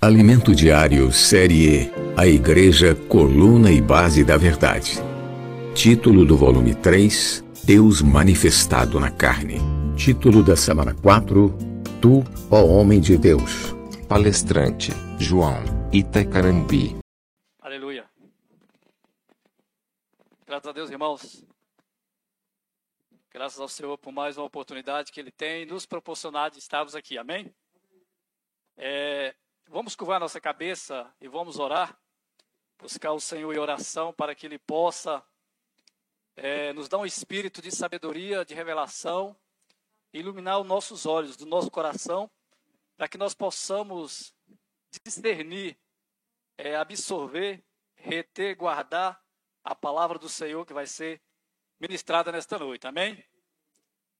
Alimento Diário Série E A Igreja, Coluna e Base da Verdade. Título do volume 3 Deus Manifestado na Carne. Título da semana 4 Tu, ó Homem de Deus. Palestrante João Itacarambi. Aleluia. Graças a Deus, irmãos. Graças ao Senhor por mais uma oportunidade que Ele tem nos proporcionado de estarmos aqui. Amém? É, vamos curvar nossa cabeça e vamos orar. Buscar o Senhor em oração para que Ele possa é, nos dar um espírito de sabedoria, de revelação, iluminar os nossos olhos, do nosso coração, para que nós possamos discernir, é, absorver, reter, guardar a palavra do Senhor que vai ser ministrada nesta noite. Amém?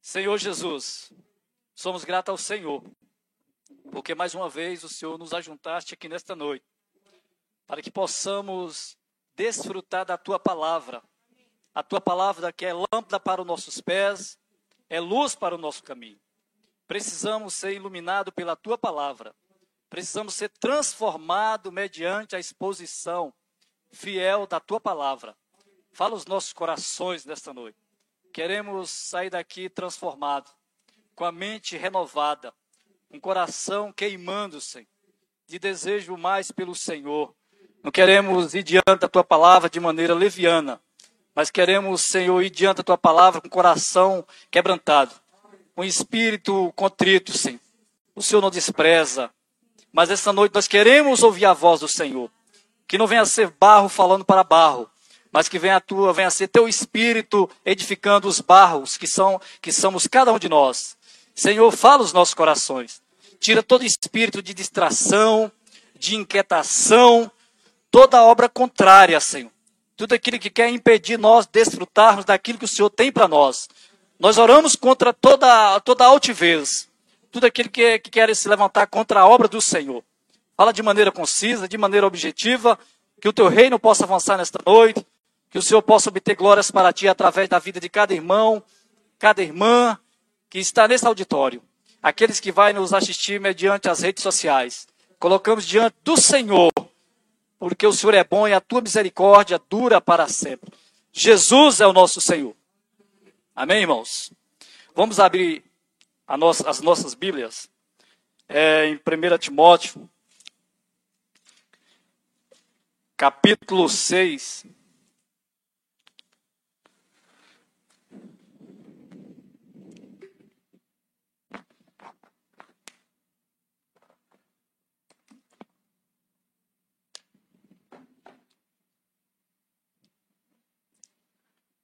Senhor Jesus, somos gratos ao Senhor, porque mais uma vez o Senhor nos ajuntaste aqui nesta noite, para que possamos desfrutar da tua palavra. A tua palavra que é lâmpada para os nossos pés, é luz para o nosso caminho. Precisamos ser iluminados pela tua palavra. Precisamos ser transformados mediante a exposição fiel da tua palavra. Fala os nossos corações nesta noite. Queremos sair daqui transformado, com a mente renovada, um coração queimando, se de desejo mais pelo Senhor. Não queremos ir diante da tua palavra de maneira leviana, mas queremos, Senhor, ir diante da tua palavra com o coração quebrantado, com espírito contrito, Senhor. O Senhor não despreza, mas essa noite nós queremos ouvir a voz do Senhor. Que não venha a ser barro falando para barro, mas que venha a tua, venha a ser teu espírito edificando os barros que são que somos cada um de nós. Senhor, fala os nossos corações. Tira todo espírito de distração, de inquietação, toda obra contrária, Senhor. Tudo aquilo que quer impedir nós desfrutarmos daquilo que o Senhor tem para nós. Nós oramos contra toda, toda altivez, tudo aquilo que, que quer se levantar contra a obra do Senhor. Fala de maneira concisa, de maneira objetiva, que o teu reino possa avançar nesta noite, que o Senhor possa obter glórias para ti através da vida de cada irmão, cada irmã que está nesse auditório. Aqueles que vão nos assistir mediante as redes sociais. Colocamos diante do Senhor, porque o Senhor é bom e a tua misericórdia dura para sempre. Jesus é o nosso Senhor. Amém, irmãos? Vamos abrir nossa, as nossas Bíblias é, em 1 Timóteo, capítulo 6.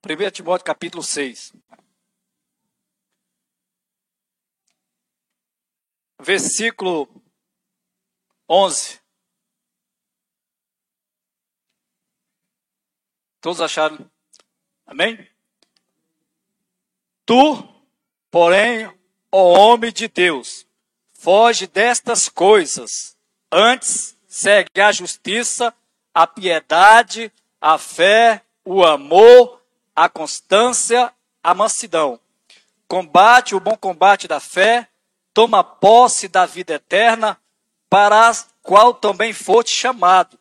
Primeiro Timóteo capítulo 6. Versículo 11. Todos acharam? Amém? Tu, porém, ó homem de Deus, foge destas coisas. Antes, segue a justiça, a piedade, a fé, o amor, a constância, a mansidão. Combate o bom combate da fé, toma posse da vida eterna, para a qual também foste chamado,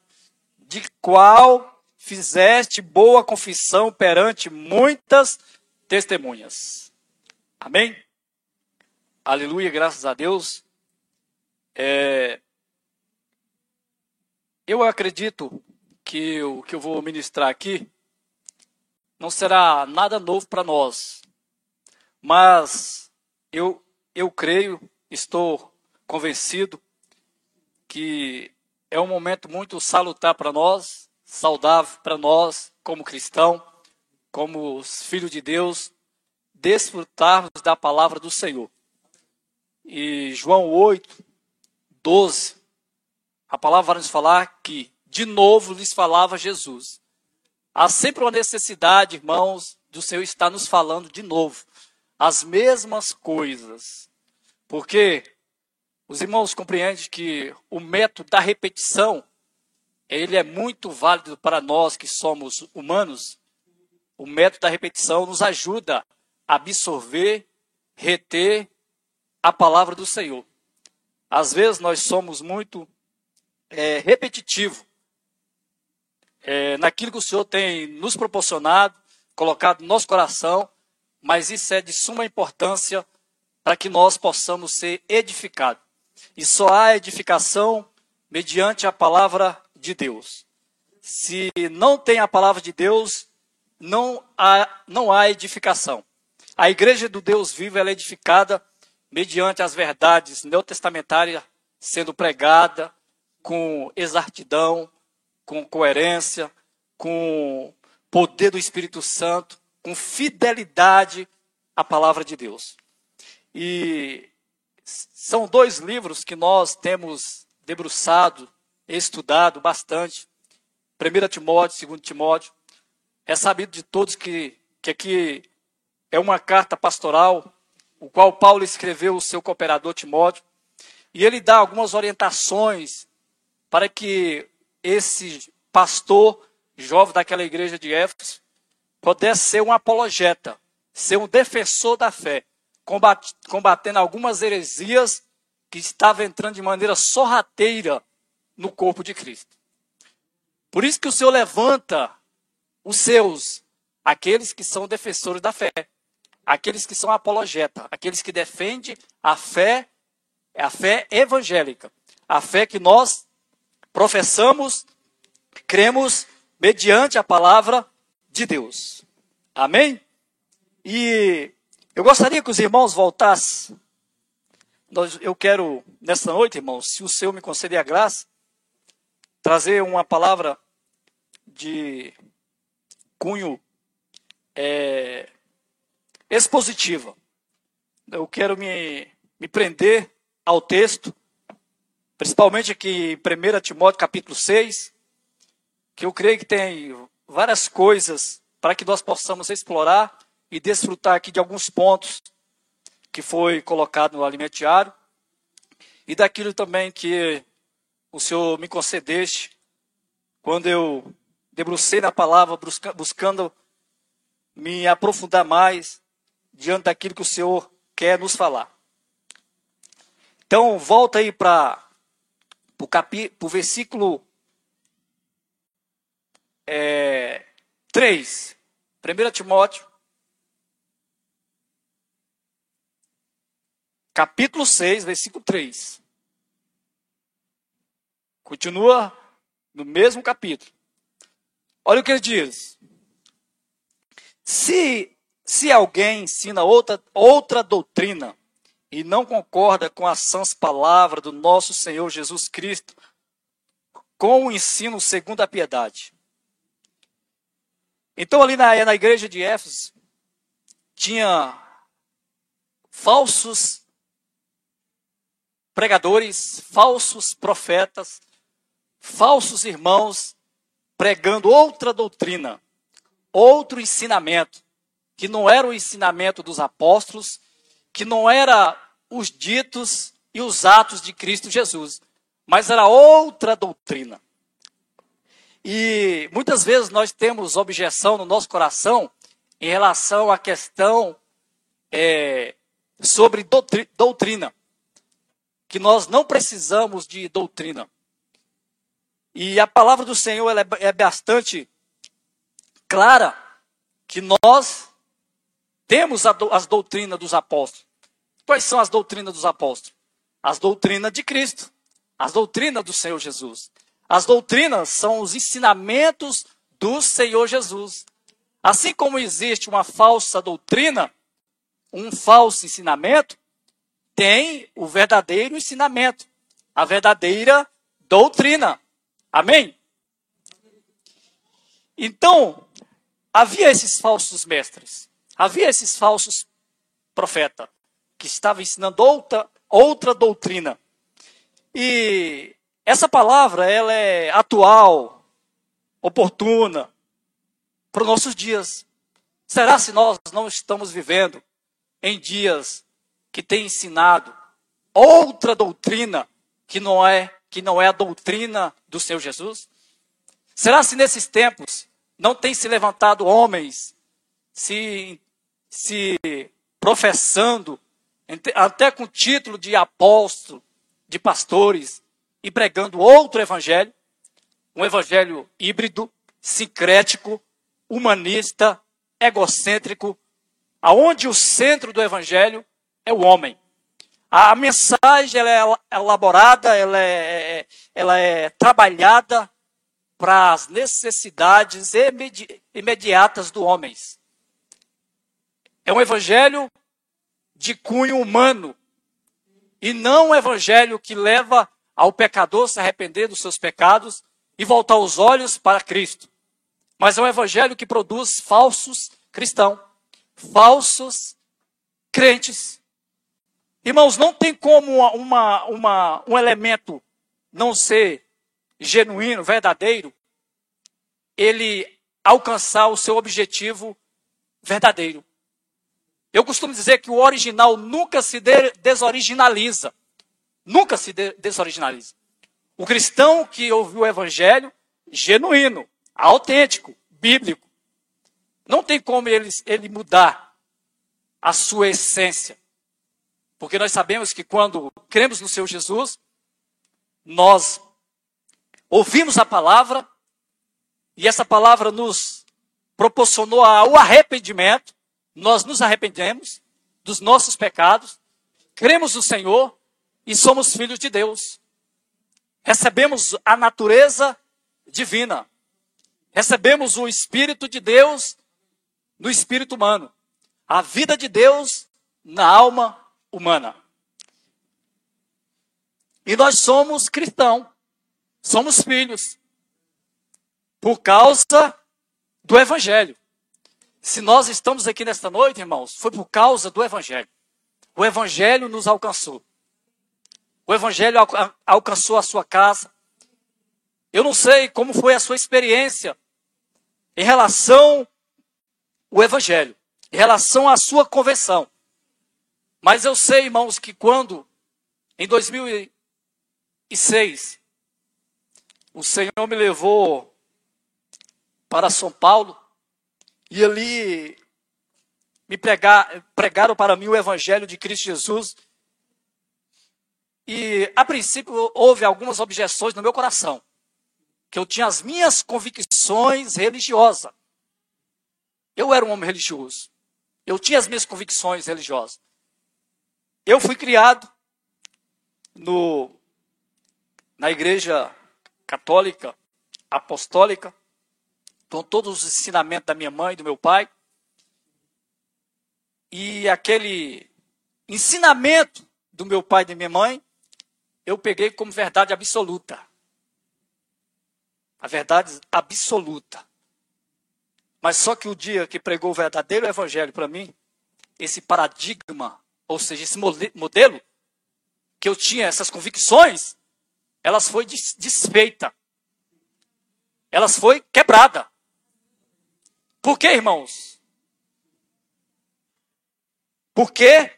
de qual fizeste boa confissão perante muitas testemunhas. Amém? Aleluia, graças a Deus. É, eu acredito que o que eu vou ministrar aqui não será nada novo para nós, mas eu, eu creio, estou convencido que é um momento muito salutar para nós, saudável para nós, como cristão, como os filhos de Deus, desfrutarmos da palavra do Senhor. E João 8, 12, a palavra vai nos falar que, de novo, lhes falava Jesus. Há sempre uma necessidade, irmãos, do Senhor estar nos falando de novo as mesmas coisas. Porque os irmãos compreendem que o método da repetição ele é muito válido para nós que somos humanos. O método da repetição nos ajuda a absorver, reter a palavra do Senhor. Às vezes nós somos muito é, repetitivo é, naquilo que o Senhor tem nos proporcionado, colocado no nosso coração, mas isso é de suma importância para que nós possamos ser edificados. E só há edificação mediante a palavra de Deus. Se não tem a palavra de Deus, não há, não há edificação. A igreja do Deus vivo é edificada mediante as verdades neotestamentárias sendo pregada com exatidão, com coerência, com poder do Espírito Santo, com fidelidade à palavra de Deus. E são dois livros que nós temos debruçado, estudado bastante. 1 Timóteo, 2 Timóteo. É sabido de todos que, que aqui é uma carta pastoral, o qual Paulo escreveu ao seu cooperador Timóteo, e ele dá algumas orientações para que esse pastor jovem daquela igreja de Éfeso pudesse ser um apologeta, ser um defensor da fé, combatendo algumas heresias que estavam entrando de maneira sorrateira no corpo de Cristo. Por isso que o Senhor levanta os seus, aqueles que são defensores da fé, aqueles que são apologeta, aqueles que defendem a fé, a fé evangélica, a fé que nós professamos, cremos mediante a palavra de Deus. Amém? E eu gostaria que os irmãos voltassem. Eu quero, nesta noite, irmãos, se o Senhor me conceder a graça, trazer uma palavra de cunho é, expositiva. Eu quero me, me prender ao texto, principalmente aqui em 1 Timóteo capítulo 6, que eu creio que tem várias coisas para que nós possamos explorar e desfrutar aqui de alguns pontos que foi colocado no alimento diário e daquilo também que o Senhor me concedeste quando eu debrucei na palavra buscando me aprofundar mais diante daquilo que o Senhor quer nos falar. Então, volta aí para o versículo é, 3. 1 Timóteo, capítulo 6, versículo 3. Continua no mesmo capítulo. Olha o que ele diz. Se se alguém ensina outra, outra doutrina e não concorda com as sãs palavras do nosso Senhor Jesus Cristo, com o ensino segundo a piedade. Então, ali na, na igreja de Éfeso, tinha falsos pregadores, falsos profetas, falsos irmãos pregando outra doutrina, outro ensinamento que não era o ensinamento dos apóstolos, que não era os ditos e os atos de Cristo Jesus, mas era outra doutrina. E muitas vezes nós temos objeção no nosso coração em relação à questão é, sobre doutrina, que nós não precisamos de doutrina. E a palavra do Senhor é, é bastante clara que nós temos as doutrinas dos apóstolos. Quais são as doutrinas dos apóstolos? As doutrinas de Cristo, as doutrinas do Senhor Jesus. As doutrinas são os ensinamentos do Senhor Jesus. Assim como existe uma falsa doutrina, um falso ensinamento, tem o verdadeiro ensinamento, a verdadeira doutrina. Amém? Então, havia esses falsos mestres. Havia esses falsos profetas que estavam ensinando outra, outra doutrina. E essa palavra ela é atual, oportuna para os nossos dias. Será se nós não estamos vivendo em dias que tem ensinado outra doutrina que não é que não é a doutrina do Senhor Jesus? Será se nesses tempos não tem se levantado homens se se professando, até com título de apóstolo, de pastores, e pregando outro evangelho, um evangelho híbrido, sincrético, humanista, egocêntrico, aonde o centro do evangelho é o homem. A mensagem ela é elaborada, ela é, ela é trabalhada para as necessidades imediatas do homem. É um evangelho de cunho humano e não um evangelho que leva ao pecador se arrepender dos seus pecados e voltar os olhos para Cristo. Mas é um evangelho que produz falsos cristãos, falsos crentes. Irmãos, não tem como uma, uma, um elemento não ser genuíno, verdadeiro, ele alcançar o seu objetivo verdadeiro. Eu costumo dizer que o original nunca se desoriginaliza. Nunca se desoriginaliza. O cristão que ouviu o evangelho, genuíno, autêntico, bíblico, não tem como ele, ele mudar a sua essência. Porque nós sabemos que quando cremos no Senhor Jesus, nós ouvimos a palavra e essa palavra nos proporcionou o arrependimento. Nós nos arrependemos dos nossos pecados, cremos no Senhor e somos filhos de Deus. Recebemos a natureza divina. Recebemos o Espírito de Deus no espírito humano. A vida de Deus na alma humana. E nós somos cristãos. Somos filhos. Por causa do Evangelho. Se nós estamos aqui nesta noite, irmãos, foi por causa do Evangelho. O Evangelho nos alcançou. O Evangelho alcançou a sua casa. Eu não sei como foi a sua experiência em relação ao Evangelho, em relação à sua conversão. Mas eu sei, irmãos, que quando, em 2006, o Senhor me levou para São Paulo, e ali me pregar, pregaram para mim o Evangelho de Cristo Jesus, e, a princípio, houve algumas objeções no meu coração. Que eu tinha as minhas convicções religiosas. Eu era um homem religioso. Eu tinha as minhas convicções religiosas. Eu fui criado no, na igreja católica, apostólica, com todos os ensinamentos da minha mãe do meu pai. E aquele ensinamento do meu pai e da minha mãe eu peguei como verdade absoluta. A verdade absoluta. Mas só que o dia que pregou o verdadeiro evangelho para mim, esse paradigma, ou seja, esse modelo que eu tinha, essas convicções, elas foi desfeita. Elas foi quebrada. Por quê, irmãos? Porque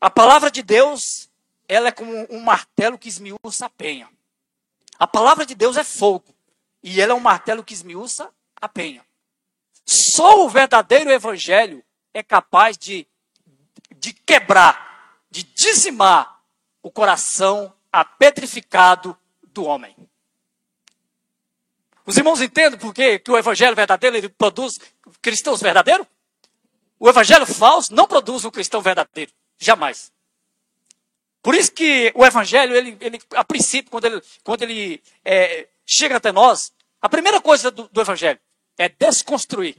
a palavra de Deus ela é como um martelo que esmiuça a penha. A palavra de Deus é fogo. E ela é um martelo que esmiuça a penha. Só o verdadeiro evangelho é capaz de, de quebrar, de dizimar o coração apetrificado do homem. Os irmãos entendem por que, o evangelho verdadeiro ele produz cristãos verdadeiros? O evangelho falso não produz um cristão verdadeiro. Jamais. Por isso que o Evangelho, ele, ele a princípio, quando ele, quando ele é, chega até nós, a primeira coisa do, do Evangelho é desconstruir.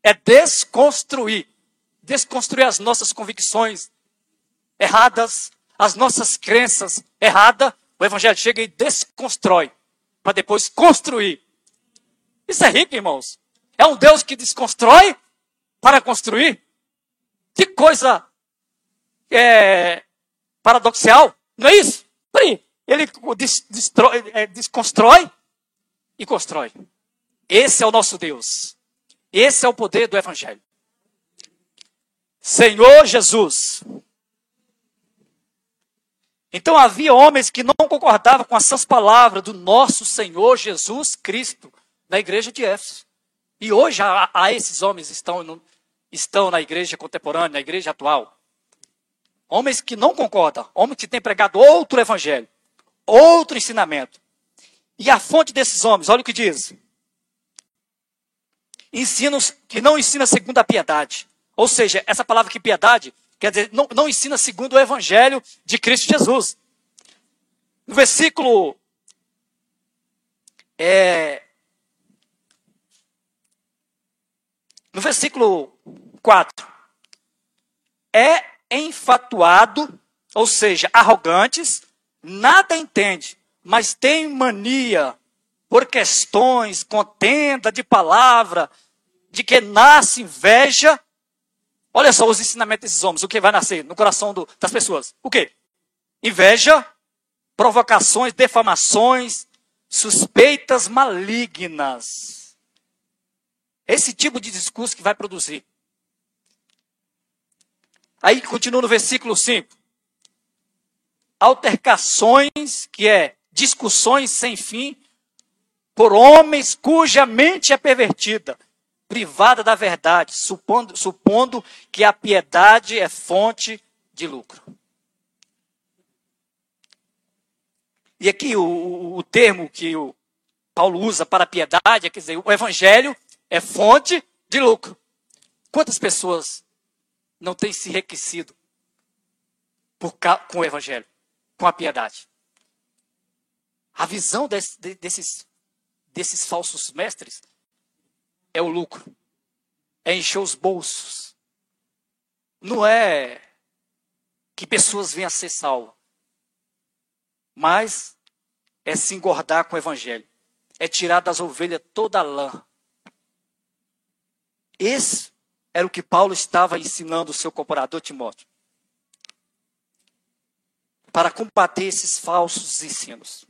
É desconstruir. Desconstruir as nossas convicções erradas, as nossas crenças erradas. O Evangelho chega e desconstrói, para depois construir. Isso é rico, irmãos. É um Deus que desconstrói para construir. Que coisa é, paradoxal, não é isso? Ele destrói, é, desconstrói e constrói. Esse é o nosso Deus. Esse é o poder do Evangelho. Senhor Jesus. Então havia homens que não concordavam com essas palavras do nosso Senhor Jesus Cristo na igreja de Éfeso. E hoje há, esses homens estão, no, estão na igreja contemporânea, na igreja atual. Homens que não concordam, homens que têm pregado outro evangelho, outro ensinamento. E a fonte desses homens, olha o que diz. Ensinos que não ensina segundo a piedade. Ou seja, essa palavra que piedade, quer dizer, não, não ensina segundo o evangelho de Cristo Jesus. No versículo é, no versículo 4, é enfatuado, ou seja, arrogantes, nada entende, mas tem mania por questões, contenda de palavra, de que nasce inveja. Olha só os ensinamentos desses homens, o que vai nascer no coração do, das pessoas. O que? Inveja, provocações, defamações, suspeitas malignas. Esse tipo de discurso que vai produzir. Aí continua no versículo 5. Altercações, que é discussões sem fim, por homens cuja mente é pervertida, privada da verdade, supondo, supondo que a piedade é fonte de lucro. E aqui o, o termo que o Paulo usa para piedade, é quer dizer, o evangelho é fonte de lucro. Quantas pessoas não têm se enriquecido por, com o evangelho, com a piedade? A visão desse, desses, desses falsos mestres é o lucro, é encher os bolsos. Não é que pessoas venham a ser salvas, mas é se engordar com o evangelho. É tirar das ovelhas toda a lã. Esse era o que Paulo estava ensinando o seu cooperador Timóteo. Para combater esses falsos ensinos.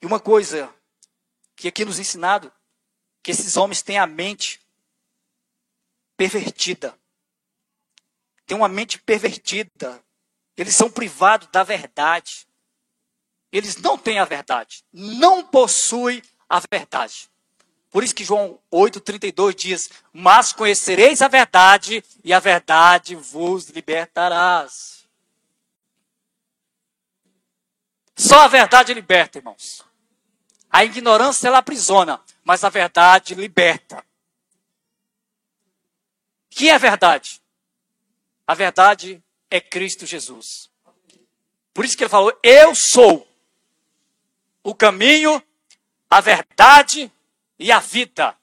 E uma coisa que aqui nos ensinado, que esses homens têm a mente pervertida. Tem uma mente pervertida. Eles são privados da verdade. Eles não têm a verdade. Não possuem a verdade. Por isso que João 8,32 diz: Mas conhecereis a verdade, e a verdade vos libertarás. Só a verdade liberta, irmãos. A ignorância ela aprisiona, mas a verdade liberta. Que é a verdade? A verdade é Cristo Jesus. Por isso que ele falou: Eu sou o caminho, a verdade e a vida.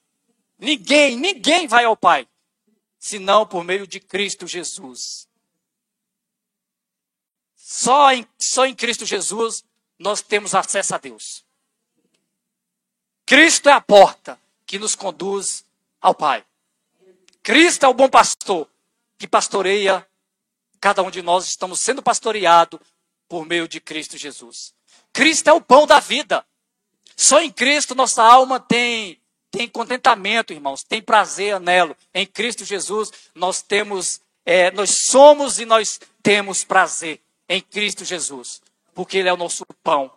Ninguém, ninguém vai ao Pai, senão por meio de Cristo Jesus. Só em, só em Cristo Jesus nós temos acesso a Deus. Cristo é a porta que nos conduz ao Pai. Cristo é o bom pastor que pastoreia cada um de nós estamos sendo pastoreado por meio de Cristo Jesus. Cristo é o pão da vida. Só em Cristo nossa alma tem tem contentamento, irmãos, tem prazer anelo. Em Cristo Jesus nós temos, é, nós somos e nós temos prazer em Cristo Jesus, porque Ele é o nosso pão.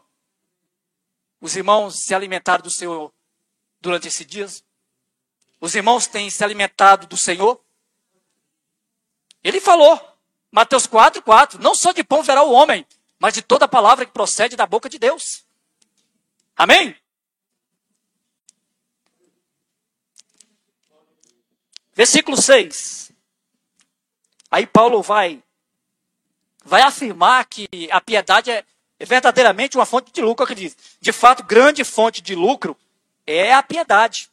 Os irmãos se alimentaram do Senhor durante esses dias? Os irmãos têm se alimentado do Senhor? Ele falou, Mateus 4, 4, não só de pão verá o homem, mas de toda palavra que procede da boca de Deus. Amém? Versículo 6. Aí Paulo vai vai afirmar que a piedade é, é verdadeiramente uma fonte de lucro, que diz. De fato, grande fonte de lucro é a piedade.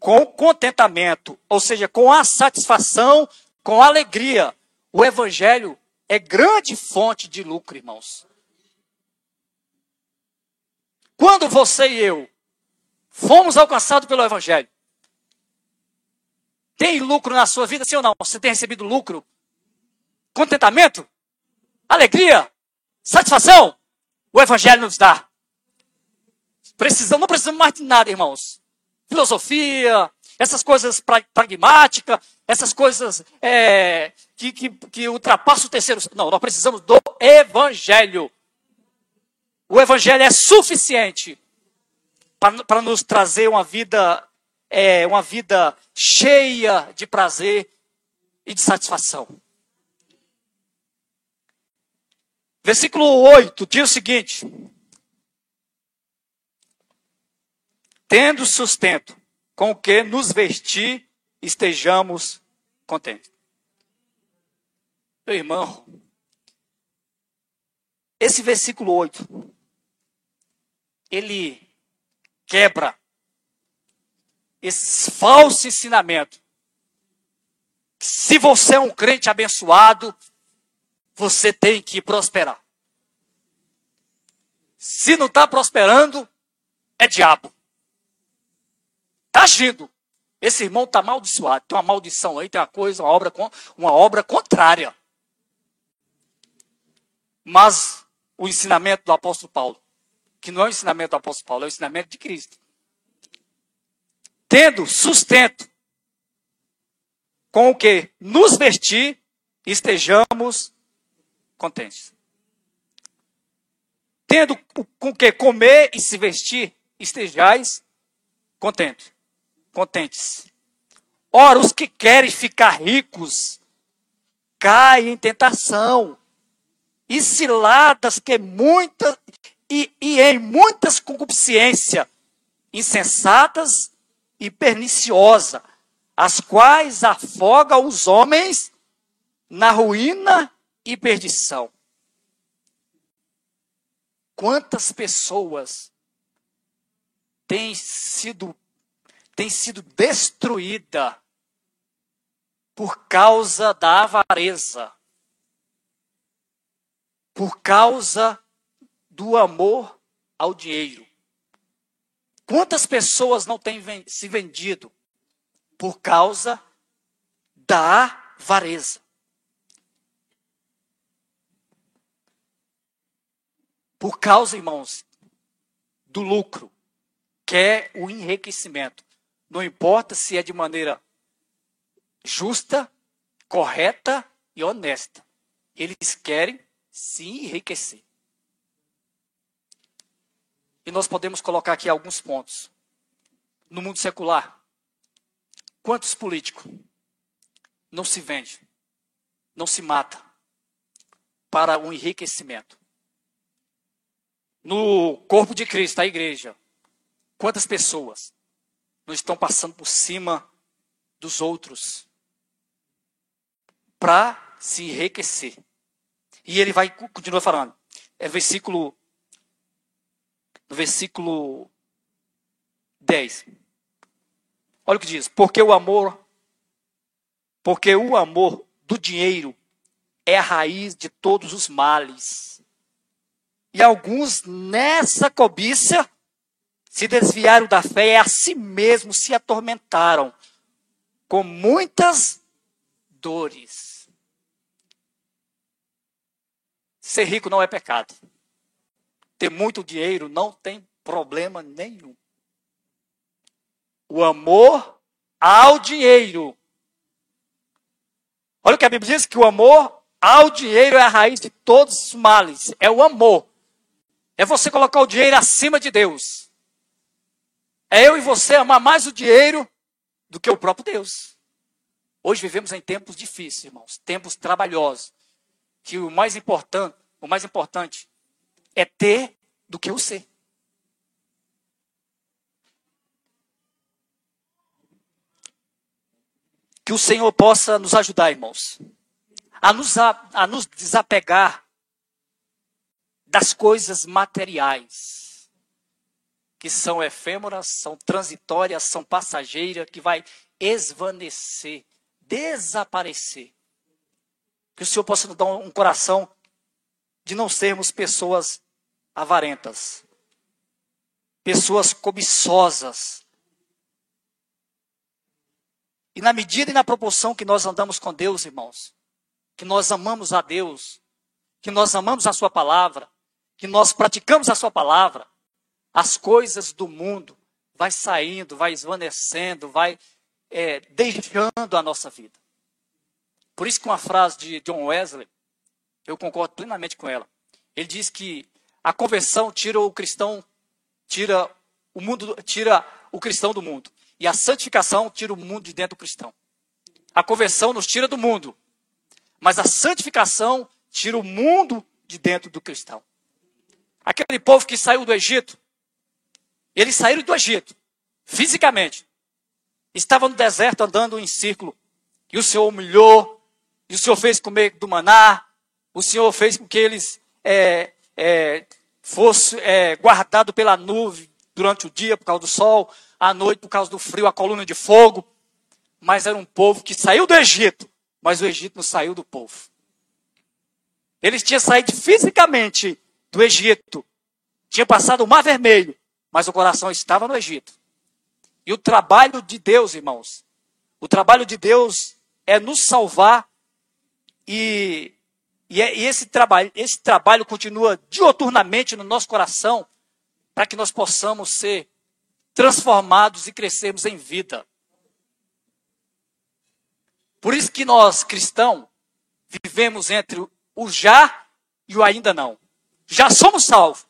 Com contentamento, ou seja, com a satisfação, com alegria. O evangelho é grande fonte de lucro, irmãos. Quando você e eu fomos alcançados pelo Evangelho, tem lucro na sua vida, sim ou não? Você tem recebido lucro? Contentamento? Alegria? Satisfação? O Evangelho nos dá. Precisamos, não precisamos mais de nada, irmãos. Filosofia, essas coisas pragmáticas, essas coisas é, que, que, que ultrapassam o terceiro. Não, nós precisamos do Evangelho. O Evangelho é suficiente para nos trazer uma vida, é, uma vida cheia de prazer e de satisfação. Versículo 8 diz o seguinte: Tendo sustento com o que nos vestir, estejamos contentes. Meu irmão, esse versículo 8, ele quebra esse falso ensinamento. Se você é um crente abençoado, você tem que prosperar. Se não está prosperando, é diabo. Está agindo. Esse irmão está amaldiçoado. Tem uma maldição aí, tem uma coisa, uma obra, uma obra contrária. Mas o ensinamento do apóstolo Paulo, que não é o ensinamento do apóstolo Paulo, é o ensinamento de Cristo. Tendo sustento com o que nos vestir, estejamos contentes. Tendo com que comer e se vestir, estejais contentes. Contentes. Ora, os que querem ficar ricos caem em tentação e ciladas que muitas e, e em muitas concupiscências insensatas e perniciosa, as quais afoga os homens na ruína e perdição. Quantas pessoas têm sido têm sido destruída por causa da avareza, por causa do amor ao dinheiro. Quantas pessoas não têm se vendido por causa da avareza? Por causa, irmãos, do lucro, que é o enriquecimento. Não importa se é de maneira justa, correta e honesta. Eles querem se enriquecer. E nós podemos colocar aqui alguns pontos. No mundo secular, quantos políticos não se vende, não se mata para o enriquecimento? No corpo de Cristo, a igreja, quantas pessoas não estão passando por cima dos outros para se enriquecer? E ele vai continua falando. É versículo versículo 10. Olha o que diz: "Porque o amor porque o amor do dinheiro é a raiz de todos os males. E alguns nessa cobiça se desviaram da fé e a si mesmos se atormentaram com muitas dores. Ser rico não é pecado. Ter muito dinheiro não tem problema nenhum. O amor ao dinheiro. Olha o que a Bíblia diz: que o amor ao dinheiro é a raiz de todos os males. É o amor. É você colocar o dinheiro acima de Deus. É eu e você amar mais o dinheiro do que o próprio Deus. Hoje vivemos em tempos difíceis, irmãos, tempos trabalhosos, que o mais importante o mais importante é ter do que o ser. Que o Senhor possa nos ajudar, irmãos, a nos, a, a nos desapegar das coisas materiais, que são efêmeras, são transitórias, são passageiras, que vai esvanecer, desaparecer. Que o Senhor possa nos dar um coração de não sermos pessoas avarentas, pessoas cobiçosas. E na medida e na proporção que nós andamos com Deus, irmãos, que nós amamos a Deus, que nós amamos a Sua palavra, que nós praticamos a Sua palavra, as coisas do mundo vai saindo, vai esvanecendo, vai é, deixando a nossa vida. Por isso que uma frase de John Wesley, eu concordo plenamente com ela. Ele diz que a conversão tira o cristão, tira o mundo, tira o cristão do mundo. E a santificação tira o mundo de dentro do cristão. A conversão nos tira do mundo. Mas a santificação tira o mundo de dentro do cristão. Aquele povo que saiu do Egito, eles saíram do Egito, fisicamente. Estavam no deserto andando em círculo. E o Senhor humilhou, e o Senhor fez comer do maná, o Senhor fez com que eles é, é, fossem é, guardados pela nuvem durante o dia por causa do sol, à noite por causa do frio, a coluna de fogo. Mas era um povo que saiu do Egito, mas o Egito não saiu do povo. Eles tinham saído fisicamente do Egito, tinham passado o Mar Vermelho, mas o coração estava no Egito. E o trabalho de Deus, irmãos, o trabalho de Deus é nos salvar e, e, é, e esse, trabalho, esse trabalho continua dioturnamente no nosso coração para que nós possamos ser transformados e crescermos em vida. Por isso que nós, cristãos, vivemos entre o já e o ainda não. Já somos salvos,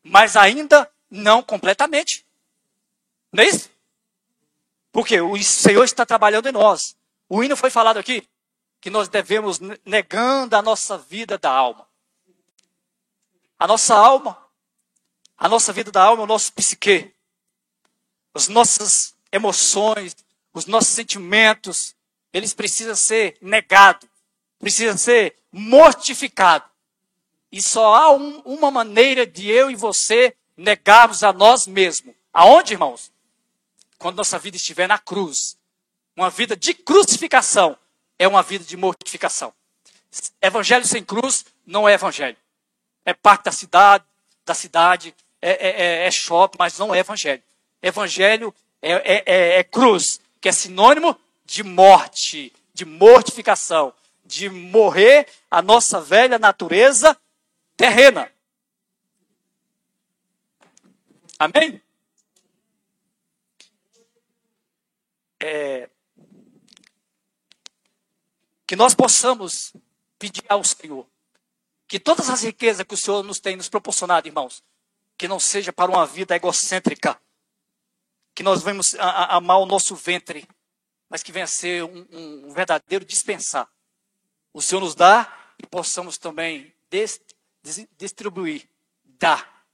mas ainda não completamente. Não é isso? Porque o Senhor está trabalhando em nós. O hino foi falado aqui que nós devemos negando a nossa vida da alma. A nossa alma, a nossa vida da alma, o nosso psique, as nossas emoções, os nossos sentimentos, eles precisam ser negados, precisam ser mortificados. E só há um, uma maneira de eu e você negarmos a nós mesmos. Aonde, irmãos? Quando nossa vida estiver na cruz. Uma vida de crucificação é uma vida de mortificação. Evangelho sem cruz não é evangelho. É parte da cidade, da cidade, é, é, é, é shopping, mas não é evangelho. Evangelho é, é, é, é cruz, que é sinônimo de morte, de mortificação, de morrer a nossa velha natureza terrena. Amém? É, que nós possamos pedir ao Senhor que todas as riquezas que o Senhor nos tem nos proporcionado, irmãos, que não seja para uma vida egocêntrica, que nós vamos amar o nosso ventre, mas que venha a ser um, um, verdadeiro dispensar. O Senhor nos dá e possamos também distribuir, dar.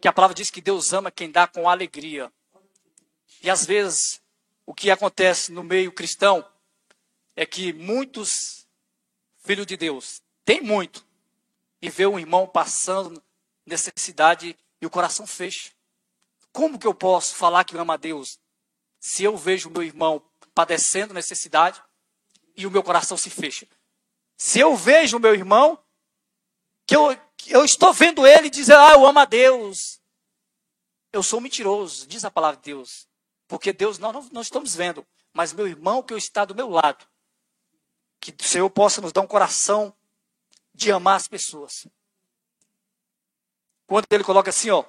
Que a palavra diz que Deus ama quem dá com alegria. E às vezes, o que acontece no meio cristão é que muitos filhos de Deus têm muito e vê um irmão passando necessidade e o coração fecha. Como que eu posso falar que ama a Deus se eu vejo o meu irmão padecendo necessidade e o meu coração se fecha? Se eu vejo o meu irmão, que eu, eu estou vendo ele dizer, ah, eu amo a Deus. Eu sou mentiroso, diz a palavra de Deus. Porque Deus, não, não, não estamos vendo. Mas meu irmão que está do meu lado. Que o Senhor possa nos dar um coração de amar as pessoas. Quando ele coloca assim, ó,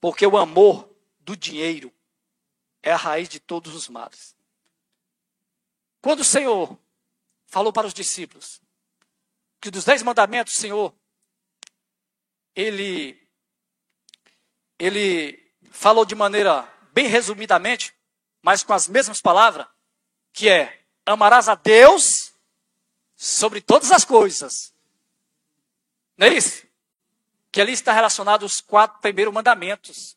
porque o amor do dinheiro é a raiz de todos os males. Quando o Senhor falou para os discípulos que dos dez mandamentos, Senhor, ele, ele falou de maneira bem resumidamente, mas com as mesmas palavras, que é amarás a Deus sobre todas as coisas. Não é isso? que ali está relacionado aos quatro primeiros mandamentos,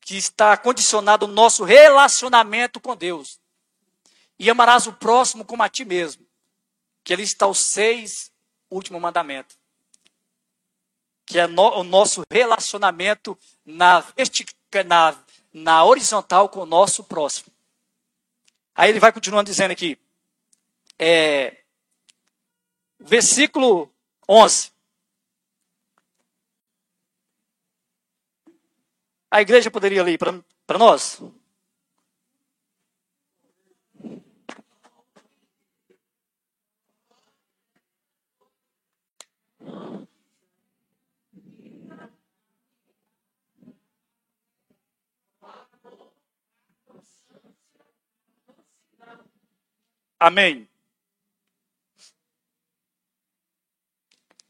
que está condicionado o nosso relacionamento com Deus. E amarás o próximo como a ti mesmo, que ali está os seis últimos mandamentos, que é no, o nosso relacionamento na, na, na horizontal com o nosso próximo. Aí ele vai continuando dizendo aqui, é, versículo 11. A igreja poderia ler para nós? Amém.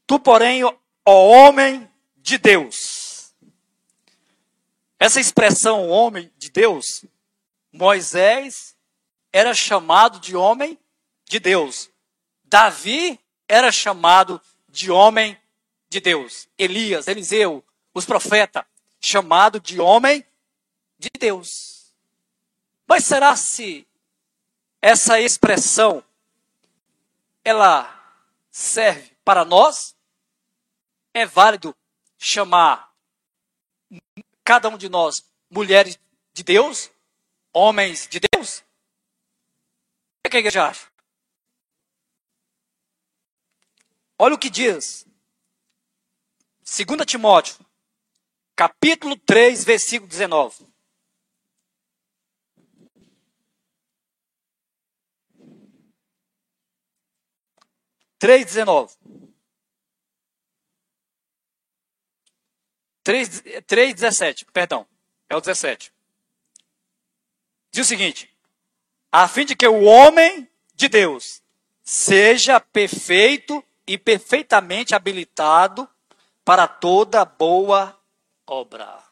Tu, porém, ó homem de Deus, essa expressão homem de Deus, Moisés era chamado de homem de Deus. Davi era chamado de homem de Deus. Elias, Eliseu, os profetas, chamado de homem de Deus. Mas será se essa expressão ela serve para nós? É válido chamar cada um de nós mulheres de Deus, homens de Deus? O que a igreja acha? Olha o que diz 2 Timóteo, capítulo 3, versículo 19. Três dezenove. Três, três dezessete, perdão, é o dezessete. Diz o seguinte: a fim de que o homem de Deus seja perfeito e perfeitamente habilitado para toda boa obra.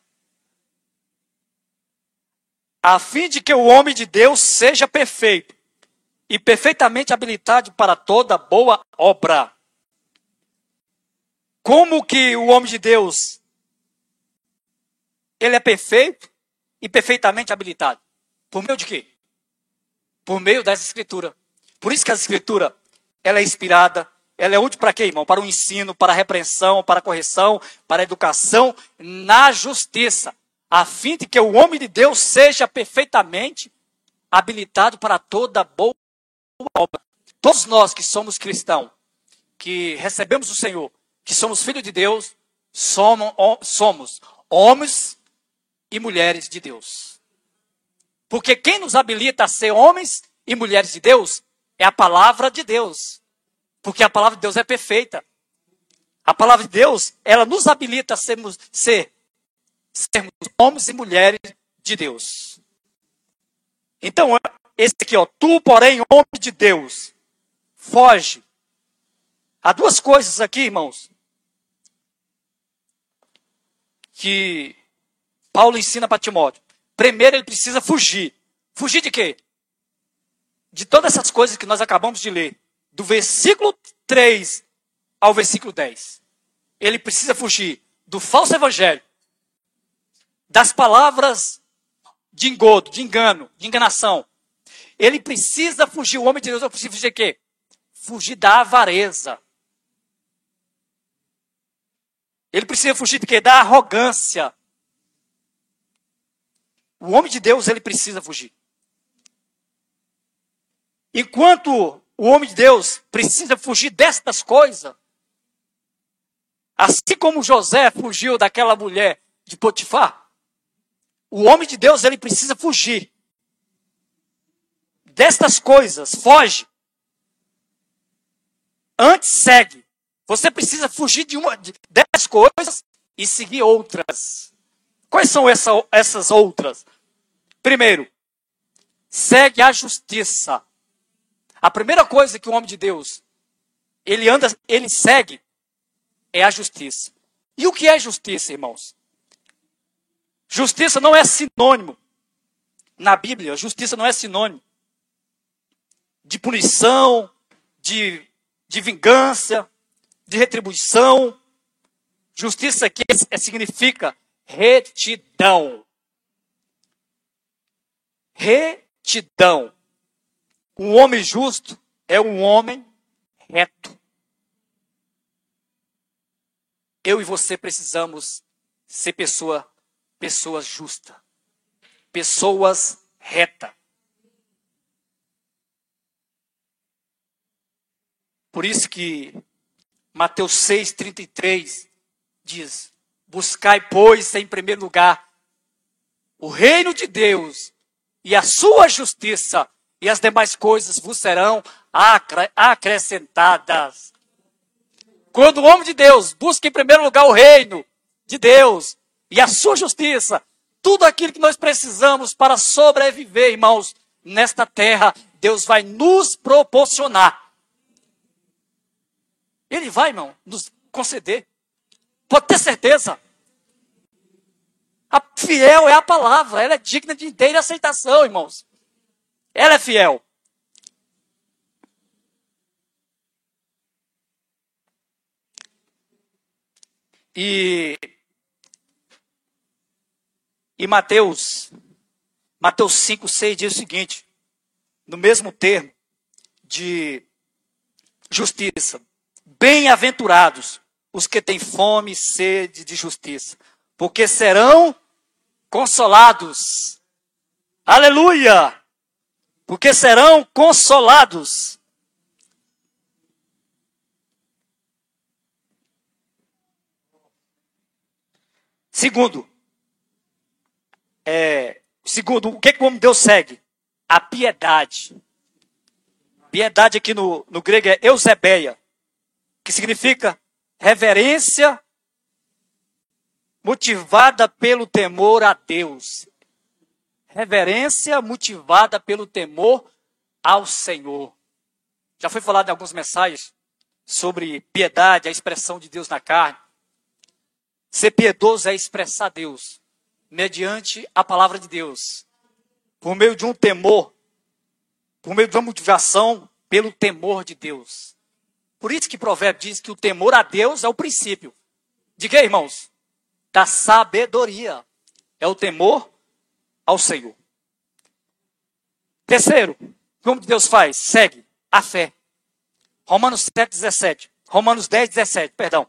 A fim de que o homem de Deus seja perfeito e perfeitamente habilitado para toda boa obra. Como que o homem de Deus ele é perfeito e perfeitamente habilitado? Por meio de quê? Por meio das escrituras. Por isso que a escritura ela é inspirada, ela é útil para quê, irmão? Para o ensino, para a repreensão, para a correção, para a educação na justiça, a fim de que o homem de Deus seja perfeitamente habilitado para toda boa obra. Todos nós que somos cristãos, que recebemos o Senhor, que somos filhos de Deus, somos, somos homens e mulheres de Deus. Porque quem nos habilita a ser homens e mulheres de Deus é a palavra de Deus. Porque a palavra de Deus é perfeita. A palavra de Deus, ela nos habilita a sermos, ser, sermos homens e mulheres de Deus. Então, esse aqui, ó, tu, porém, homem de Deus, foge. Há duas coisas aqui, irmãos, que Paulo ensina para Timóteo. Primeiro, ele precisa fugir. Fugir de quê? De todas essas coisas que nós acabamos de ler do versículo 3 ao versículo 10. Ele precisa fugir do falso evangelho, das palavras de engodo, de engano, de enganação. Ele precisa fugir, o homem de Deus precisa fugir de quê? Fugir da avareza. Ele precisa fugir de quê? Da arrogância. O homem de Deus, ele precisa fugir. Enquanto o homem de Deus precisa fugir destas coisas. Assim como José fugiu daquela mulher de Potifar, o homem de Deus ele precisa fugir destas coisas, foge. Antes segue. Você precisa fugir de uma dessas coisas e seguir outras. Quais são essa, essas outras? Primeiro, segue a justiça. A primeira coisa que o homem de Deus ele anda, ele segue é a justiça. E o que é justiça, irmãos? Justiça não é sinônimo na Bíblia, justiça não é sinônimo de punição, de, de vingança, de retribuição. Justiça aqui é, significa retidão. Retidão. Um homem justo é um homem reto. Eu e você precisamos ser pessoa, pessoas justas, pessoas reta. Por isso que Mateus 6:33 diz: Buscai, pois, em primeiro lugar o reino de Deus e a sua justiça, e as demais coisas vos serão acrescentadas. Quando o homem de Deus busca em primeiro lugar o reino de Deus e a sua justiça, tudo aquilo que nós precisamos para sobreviver, irmãos, nesta terra, Deus vai nos proporcionar. Ele vai, irmão, nos conceder. Pode ter certeza. A fiel é a palavra, ela é digna de inteira aceitação, irmãos. Ela é fiel. E, e Mateus, Mateus 5, 6 diz o seguinte, no mesmo termo de justiça. Bem-aventurados os que têm fome e sede de justiça, porque serão consolados. Aleluia! Porque serão consolados. Segundo, é, segundo, o que, que o homem de Deus segue? A piedade. Piedade aqui no, no grego é eusebeia, que significa reverência motivada pelo temor a Deus. Reverência motivada pelo temor ao Senhor. Já foi falado em algumas mensagens sobre piedade, a expressão de Deus na carne. Ser piedoso é expressar Deus mediante a palavra de Deus, por meio de um temor, por meio de uma motivação pelo temor de Deus. Por isso que o provérbio diz que o temor a Deus é o princípio. De que, irmãos? Da sabedoria. É o temor ao Senhor. Terceiro, como Deus faz? Segue a fé. Romanos 7, 17. Romanos 10, 17, perdão.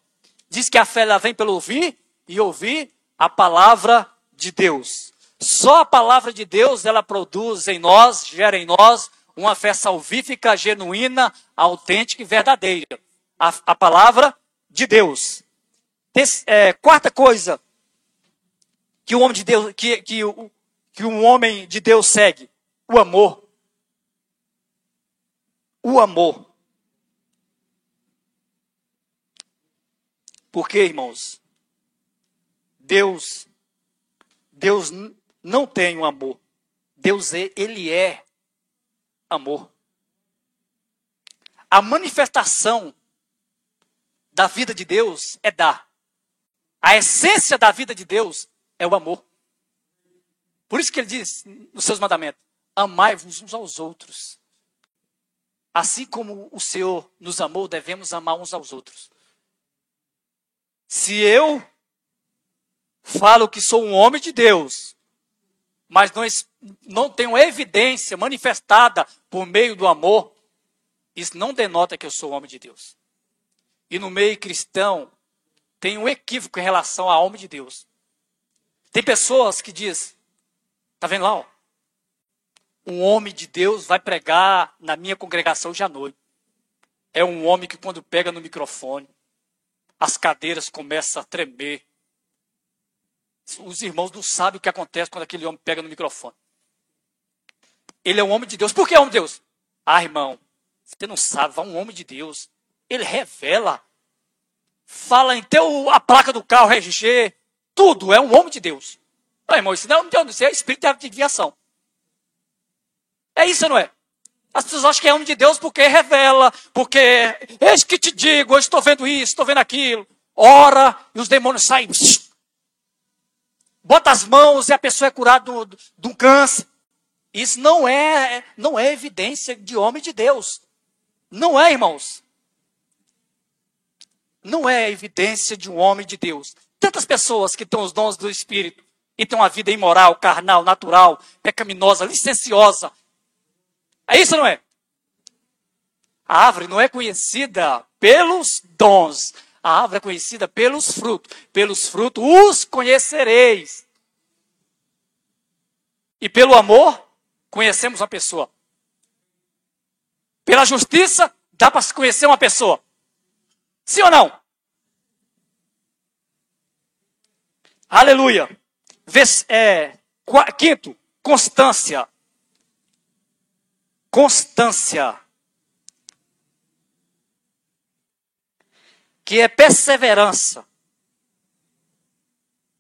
Diz que a fé ela vem pelo ouvir e ouvir a palavra de Deus. Só a palavra de Deus ela produz em nós, gera em nós uma fé salvífica, genuína, autêntica e verdadeira. A, a palavra de Deus. Des, é, quarta coisa que o homem de Deus, que, que, que um homem de Deus segue, o amor. O amor. Porque, irmãos, Deus, Deus não tem um amor. Deus, é, ele é amor. A manifestação da vida de Deus é dar. A essência da vida de Deus é o amor. Por isso que ele diz nos seus mandamentos: amai-vos uns aos outros. Assim como o Senhor nos amou, devemos amar uns aos outros. Se eu falo que sou um homem de Deus, mas não, não tenho evidência manifestada por meio do amor, isso não denota que eu sou homem de Deus. E no meio cristão, tem um equívoco em relação ao homem de Deus. Tem pessoas que dizem, tá vendo lá, ó, um homem de Deus vai pregar na minha congregação hoje à noite. É um homem que quando pega no microfone, as cadeiras começam a tremer. Os irmãos não sabem o que acontece quando aquele homem pega no microfone. Ele é um homem de Deus. Por que é homem de Deus? Ah, irmão, você não sabe, vai um homem de Deus. Ele revela. Fala em teu, a placa do carro, RG, tudo. É um homem de Deus. Ah, irmão, isso não, não isso é espírito de adivinhação. É isso, não é? As pessoas acham que é homem de Deus porque revela, porque eis que te digo, eu estou vendo isso, estou vendo aquilo. Ora, e os demônios saem. Bota as mãos e a pessoa é curada de um câncer. Isso não é, não é evidência de homem de Deus. Não é, irmãos. Não é evidência de um homem de Deus. Tantas pessoas que têm os dons do Espírito e têm uma vida imoral, carnal, natural, pecaminosa, licenciosa. É isso, não é? A árvore não é conhecida pelos dons. A árvore é conhecida pelos frutos. Pelos frutos os conhecereis. E pelo amor conhecemos uma pessoa. Pela justiça, dá para se conhecer uma pessoa. Sim ou não? Aleluia. É, quinto, constância. Constância. Que é perseverança.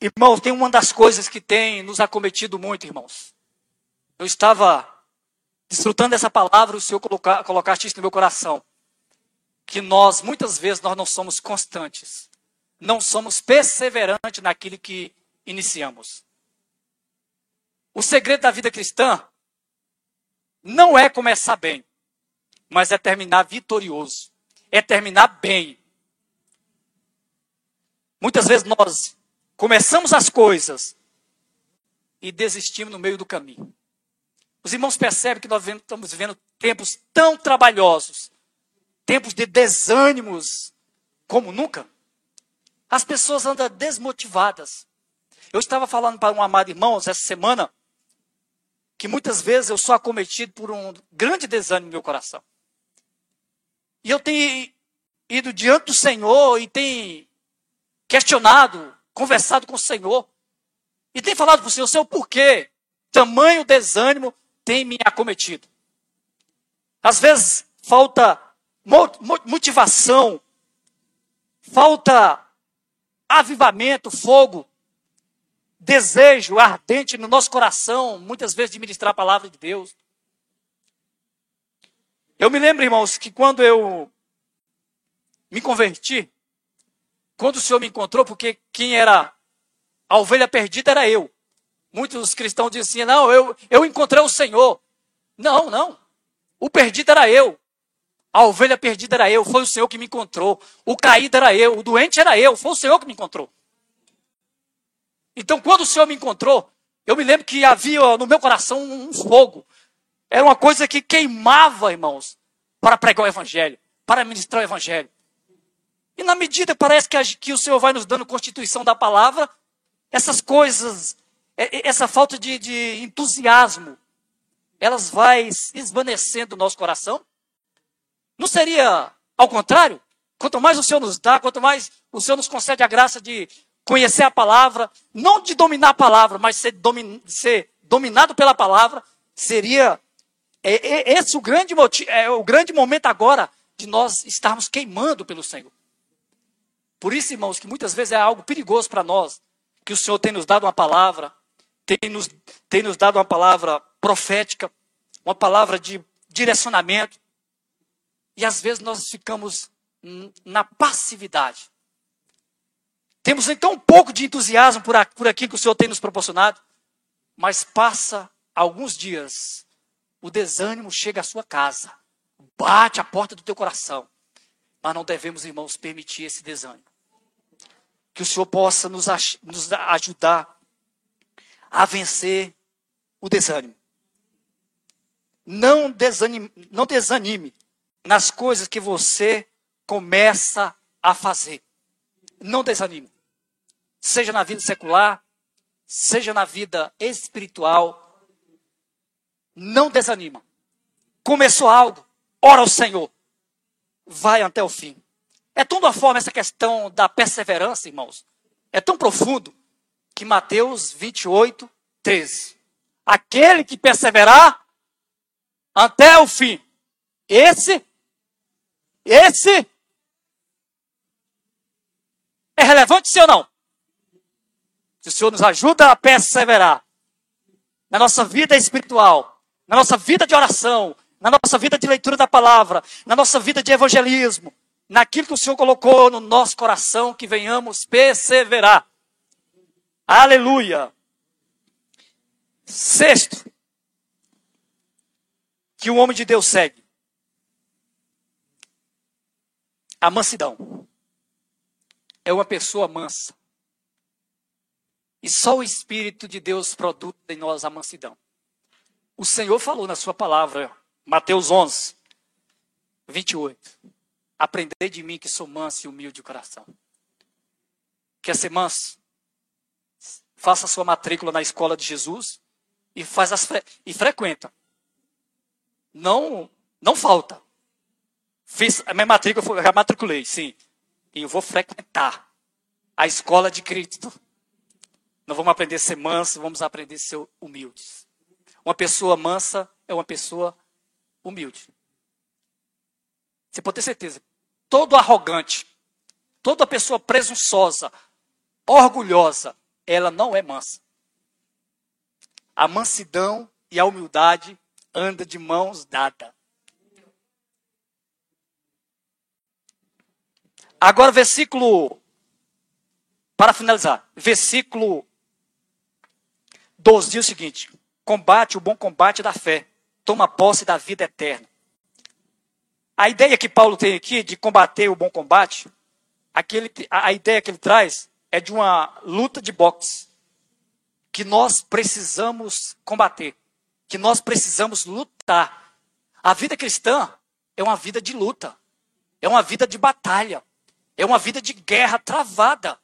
Irmãos, tem uma das coisas que tem nos acometido muito, irmãos eu estava desfrutando dessa palavra, o Senhor colocar, colocaste isso no meu coração. Que nós, muitas vezes, nós não somos constantes. Não somos perseverantes naquilo que iniciamos. O segredo da vida cristã não é começar bem, mas é terminar vitorioso. É terminar bem. Muitas vezes nós começamos as coisas e desistimos no meio do caminho. Os irmãos percebem que nós estamos vivendo tempos tão trabalhosos, tempos de desânimos como nunca. As pessoas andam desmotivadas. Eu estava falando para um amado irmão essa semana que muitas vezes eu sou acometido por um grande desânimo no meu coração. E eu tenho ido diante do Senhor e tenho questionado, conversado com o Senhor. E tenho falado para o Senhor, Senhor, por quê? Tamanho desânimo tem me acometido. Às vezes falta motivação, falta avivamento, fogo, desejo ardente no nosso coração, muitas vezes, de ministrar a palavra de Deus. Eu me lembro, irmãos, que quando eu me converti, quando o Senhor me encontrou, porque quem era a ovelha perdida era eu. Muitos cristãos diziam, não, eu, eu encontrei o Senhor. Não, não. O perdido era eu. A ovelha perdida era eu. Foi o Senhor que me encontrou. O caído era eu. O doente era eu. Foi o Senhor que me encontrou. Então, quando o Senhor me encontrou, eu me lembro que havia no meu coração um fogo. Era uma coisa que queimava, irmãos, para pregar o Evangelho, para ministrar o Evangelho. E na medida parece que, a, que o Senhor vai nos dando constituição da palavra, essas coisas, essa falta de, de entusiasmo, elas vai esvanecendo o nosso coração. Não seria ao contrário? Quanto mais o Senhor nos dá, quanto mais o Senhor nos concede a graça de conhecer a palavra, não de dominar a palavra, mas ser, ser dominado pela palavra, seria é, é, esse o grande, é o grande momento agora de nós estarmos queimando pelo Senhor. Por isso, irmãos, que muitas vezes é algo perigoso para nós, que o Senhor tem nos dado uma palavra, tem nos, tem nos dado uma palavra profética, uma palavra de direcionamento, e às vezes nós ficamos na passividade. Temos então um pouco de entusiasmo por, por aquilo que o Senhor tem nos proporcionado, mas passa alguns dias, o desânimo chega à sua casa, bate a porta do teu coração. Mas não devemos, irmãos, permitir esse desânimo. Que o Senhor possa nos, nos ajudar a vencer o desânimo. Não desanime, não desanime nas coisas que você começa a fazer. Não desanime. Seja na vida secular, seja na vida espiritual. Não desanima. Começou algo, ora ao Senhor. Vai até o fim. É tão da forma essa questão da perseverança, irmãos. É tão profundo que Mateus 28, 13. Aquele que perseverar até o fim. Esse, esse é relevante, sim ou não? Se o Senhor nos ajuda a perseverar na nossa vida espiritual, na nossa vida de oração, na nossa vida de leitura da palavra, na nossa vida de evangelismo, naquilo que o Senhor colocou no nosso coração, que venhamos perseverar. Aleluia. Sexto, que o homem de Deus segue. A mansidão. É uma pessoa mansa. E só o Espírito de Deus produz em nós a mansidão. O Senhor falou na sua palavra, Mateus 11, 28. Aprendei de mim que sou manso e humilde de coração. Quer ser manso? Faça sua matrícula na escola de Jesus e faz as fre e frequenta. Não, não falta. Fiz a minha matrícula, eu já matriculei, sim. E eu vou frequentar a escola de Cristo. Não vamos aprender a ser manso, vamos aprender a ser humildes. Uma pessoa mansa é uma pessoa humilde. Você pode ter certeza. Todo arrogante, toda pessoa presunçosa, orgulhosa, ela não é mansa. A mansidão e a humildade andam de mãos dadas. Agora, versículo. Para finalizar, versículo 12 diz o seguinte: combate o bom combate da fé, toma posse da vida eterna. A ideia que Paulo tem aqui de combater o bom combate, aquele, a, ideia que ele traz é de uma luta de boxe que nós precisamos combater, que nós precisamos lutar. A vida cristã é uma vida de luta, é uma vida de batalha, é uma vida de guerra travada.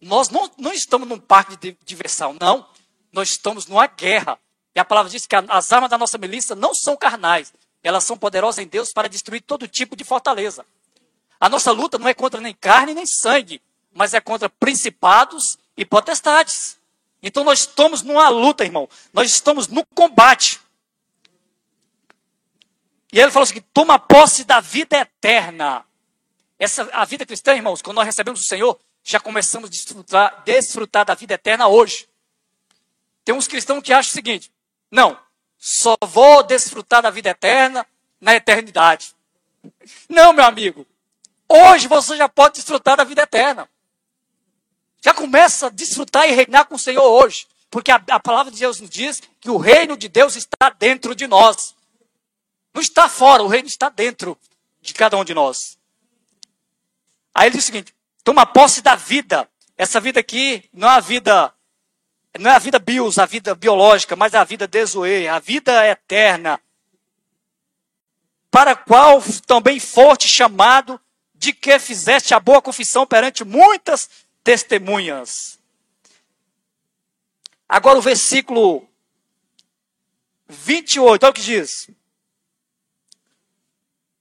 Nós não, não estamos num parque de diversão, não. Nós estamos numa guerra. E a palavra diz que as armas da nossa milícia não são carnais, elas são poderosas em Deus para destruir todo tipo de fortaleza. A nossa luta não é contra nem carne nem sangue, mas é contra principados e potestades. Então nós estamos numa luta, irmão. Nós estamos no combate. E ele falou assim: toma posse da vida eterna. Essa, a vida cristã, irmãos, quando nós recebemos o Senhor, já começamos a desfrutar, desfrutar da vida eterna hoje. Tem uns cristãos que acham o seguinte: não, só vou desfrutar da vida eterna na eternidade. Não, meu amigo. Hoje você já pode desfrutar da vida eterna. Já começa a desfrutar e reinar com o Senhor hoje. Porque a, a, palavra de Deus nos diz que o reino de Deus está dentro de nós. Não está fora, o reino está dentro de cada um de nós. Aí ele diz o seguinte: toma posse da vida. Essa vida aqui não é a vida, não é a vida bios, a vida biológica, mas a vida desoe, a vida eterna. Para a qual também foste chamado, de que fizeste a boa confissão perante muitas testemunhas. Agora o versículo 28, olha o que diz.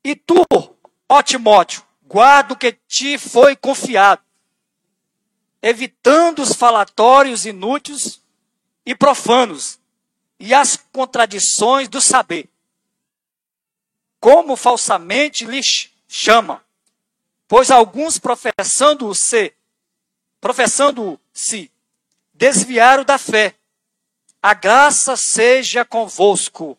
E tu, ó Timóteo, guarda o que te foi confiado, evitando os falatórios inúteis e profanos, e as contradições do saber, como falsamente lhes chama, pois alguns professando-se professando-se desviaram da fé. A graça seja convosco.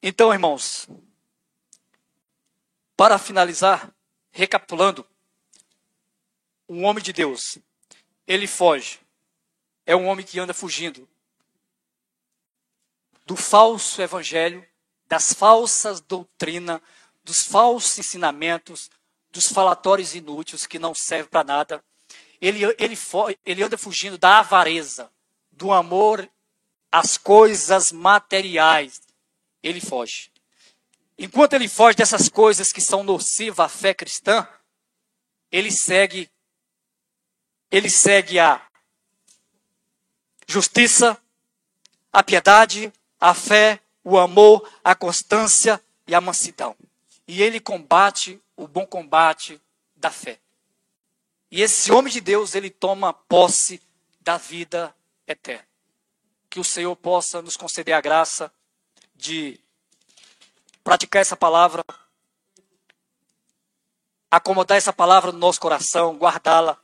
Então, irmãos, para finalizar, recapitulando, um homem de Deus, ele foge. É um homem que anda fugindo do falso evangelho, das falsas doutrinas, dos falsos ensinamentos, dos falatórios inúteis que não servem para nada. Ele, ele, ele anda fugindo da avareza, do amor às coisas materiais. Ele foge. Enquanto ele foge dessas coisas que são nocivas à fé cristã, ele segue ele segue a justiça, a piedade, a fé, o amor, a constância e a mansidão. E ele combate o bom combate da fé. E esse homem de Deus, ele toma posse da vida eterna. Que o Senhor possa nos conceder a graça de praticar essa palavra, acomodar essa palavra no nosso coração, guardá-la,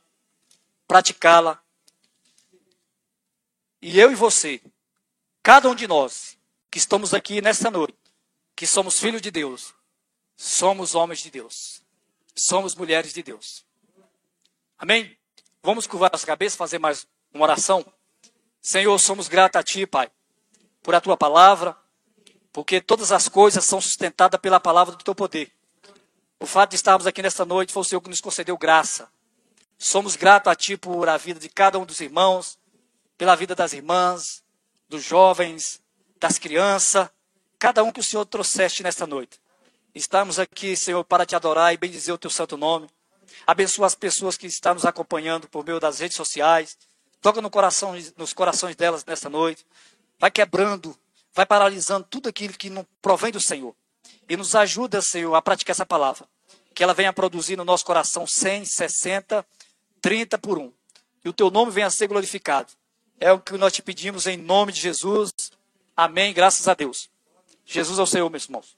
praticá-la. E eu e você, cada um de nós que estamos aqui nesta noite, que somos filhos de Deus, Somos homens de Deus. Somos mulheres de Deus. Amém? Vamos curvar nossa cabeça, fazer mais uma oração. Senhor, somos gratos a Ti, Pai, por a Tua palavra, porque todas as coisas são sustentadas pela palavra do Teu poder. O fato de estarmos aqui nesta noite foi o Senhor que nos concedeu graça. Somos gratos a Ti por a vida de cada um dos irmãos, pela vida das irmãs, dos jovens, das crianças, cada um que o Senhor trouxeste nesta noite. Estamos aqui, Senhor, para te adorar e bendizer o teu santo nome. Abençoa as pessoas que estão nos acompanhando por meio das redes sociais. Toca no coração, nos corações delas nesta noite. Vai quebrando, vai paralisando tudo aquilo que não provém do Senhor. E nos ajuda, Senhor, a praticar essa palavra. Que ela venha produzir no nosso coração 100, 60, 30 por um. E o teu nome venha a ser glorificado. É o que nós te pedimos em nome de Jesus. Amém. Graças a Deus. Jesus é o Senhor, meus irmãos.